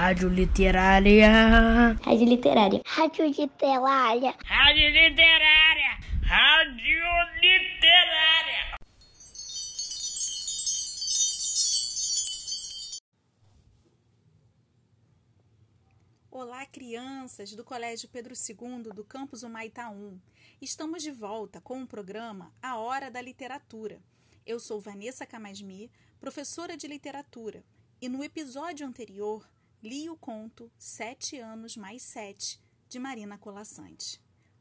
Rádio Literária. Rádio Literária. Rádio Literária. Rádio Literária. Rádio Literária. Olá, crianças do Colégio Pedro II do campus Humaitá 1. Estamos de volta com o programa A Hora da Literatura. Eu sou Vanessa Camasmi, professora de literatura, e no episódio anterior li o conto Sete Anos Mais Sete, de Marina Colassante.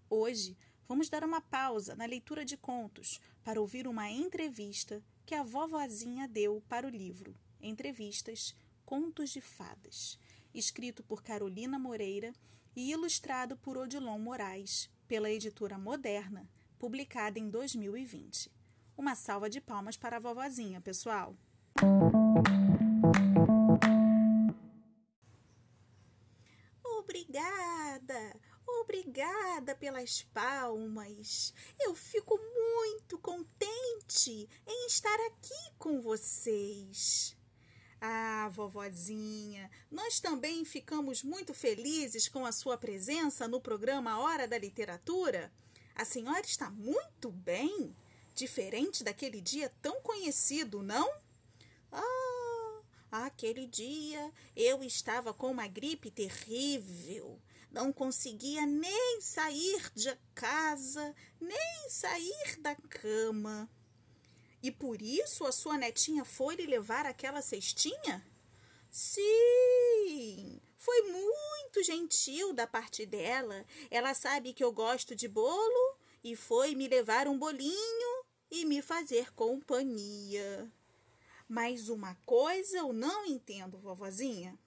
Hoje vamos dar uma pausa na leitura de contos para ouvir uma entrevista que a vovozinha deu para o livro Entrevistas Contos de Fadas escrito por Carolina Moreira e ilustrado por Odilon Moraes, pela editora Moderna, publicada em 2020. Uma salva de palmas para a vovozinha, pessoal! Obrigada! Obrigada pelas palmas. Eu fico muito contente em estar aqui com vocês. Ah, vovozinha, nós também ficamos muito felizes com a sua presença no programa Hora da Literatura. A senhora está muito bem, diferente daquele dia tão conhecido, não? Ah, aquele dia eu estava com uma gripe terrível. Não conseguia nem sair de casa, nem sair da cama. E por isso a sua netinha foi lhe levar aquela cestinha? Sim, foi muito gentil da parte dela. Ela sabe que eu gosto de bolo e foi me levar um bolinho e me fazer companhia. Mas uma coisa eu não entendo, vovozinha.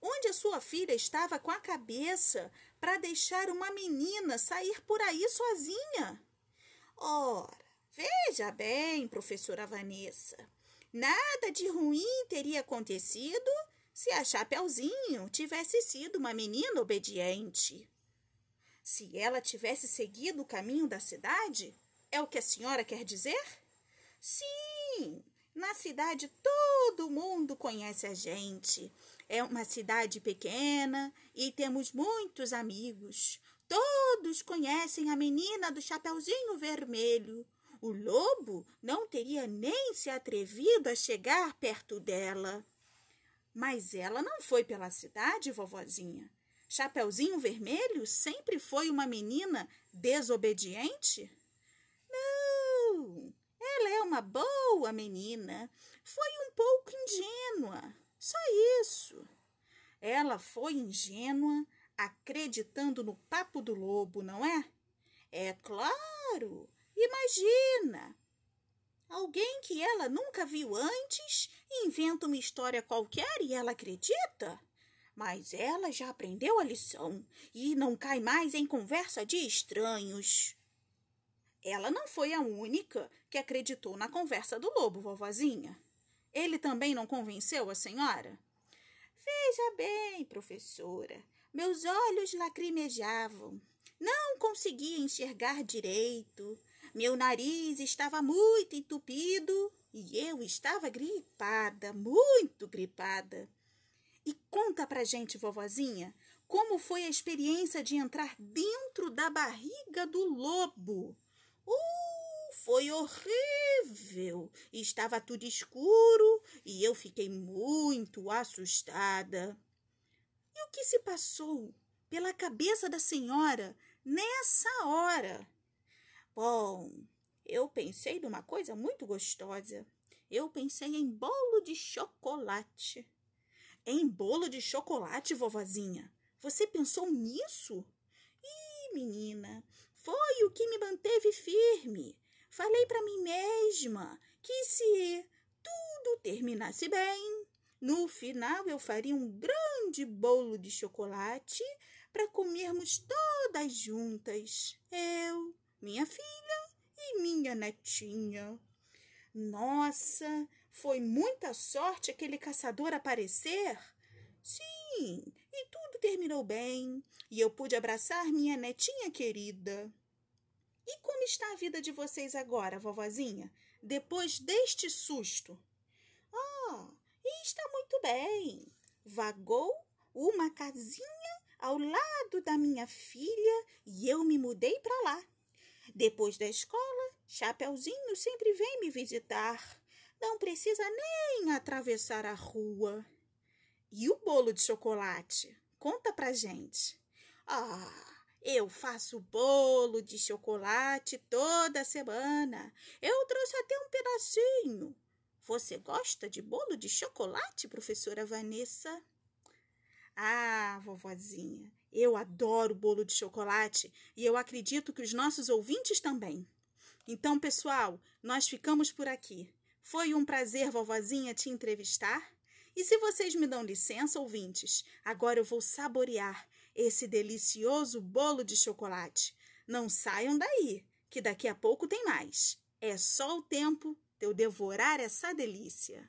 Onde a sua filha estava com a cabeça para deixar uma menina sair por aí sozinha? Ora, Veja bem, professora Vanessa, nada de ruim teria acontecido se a Chapeuzinho tivesse sido uma menina obediente. Se ela tivesse seguido o caminho da cidade, é o que a senhora quer dizer? Sim, na cidade todo mundo conhece a gente. É uma cidade pequena e temos muitos amigos. Todos conhecem a menina do Chapeuzinho Vermelho. O lobo não teria nem se atrevido a chegar perto dela. Mas ela não foi pela cidade, vovozinha. Chapeuzinho Vermelho sempre foi uma menina desobediente? Uma boa menina. Foi um pouco ingênua, só isso. Ela foi ingênua acreditando no papo do lobo, não é? É claro. Imagina! Alguém que ela nunca viu antes inventa uma história qualquer e ela acredita? Mas ela já aprendeu a lição e não cai mais em conversa de estranhos. Ela não foi a única que acreditou na conversa do lobo, vovozinha. Ele também não convenceu a senhora? Veja bem, professora, meus olhos lacrimejavam. Não conseguia enxergar direito. Meu nariz estava muito entupido e eu estava gripada, muito gripada. E conta pra gente, vovozinha, como foi a experiência de entrar dentro da barriga do lobo. Uh, foi horrível! Estava tudo escuro e eu fiquei muito assustada. E o que se passou pela cabeça da senhora nessa hora? Bom, eu pensei numa coisa muito gostosa. Eu pensei em bolo de chocolate. Em bolo de chocolate, vovozinha? Você pensou nisso? Ih, menina, que me manteve firme. Falei para mim mesma que se tudo terminasse bem, no final eu faria um grande bolo de chocolate para comermos todas juntas. Eu, minha filha e minha netinha. Nossa, foi muita sorte aquele caçador aparecer? Sim, e tudo terminou bem, e eu pude abraçar minha netinha querida. E como está a vida de vocês agora, vovozinha, depois deste susto? Ah, está muito bem. Vagou uma casinha ao lado da minha filha e eu me mudei para lá. Depois da escola, Chapeuzinho sempre vem me visitar. Não precisa nem atravessar a rua. E o bolo de chocolate? Conta pra gente. Ah, eu faço bolo de chocolate toda semana. Eu trouxe até um pedacinho. Você gosta de bolo de chocolate, professora Vanessa? Ah, vovozinha, eu adoro bolo de chocolate e eu acredito que os nossos ouvintes também. Então, pessoal, nós ficamos por aqui. Foi um prazer, vovozinha, te entrevistar. E se vocês me dão licença, ouvintes, agora eu vou saborear esse delicioso bolo de chocolate. Não saiam daí, que daqui a pouco tem mais. É só o tempo de eu devorar essa delícia.